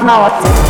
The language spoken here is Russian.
Слюбнул на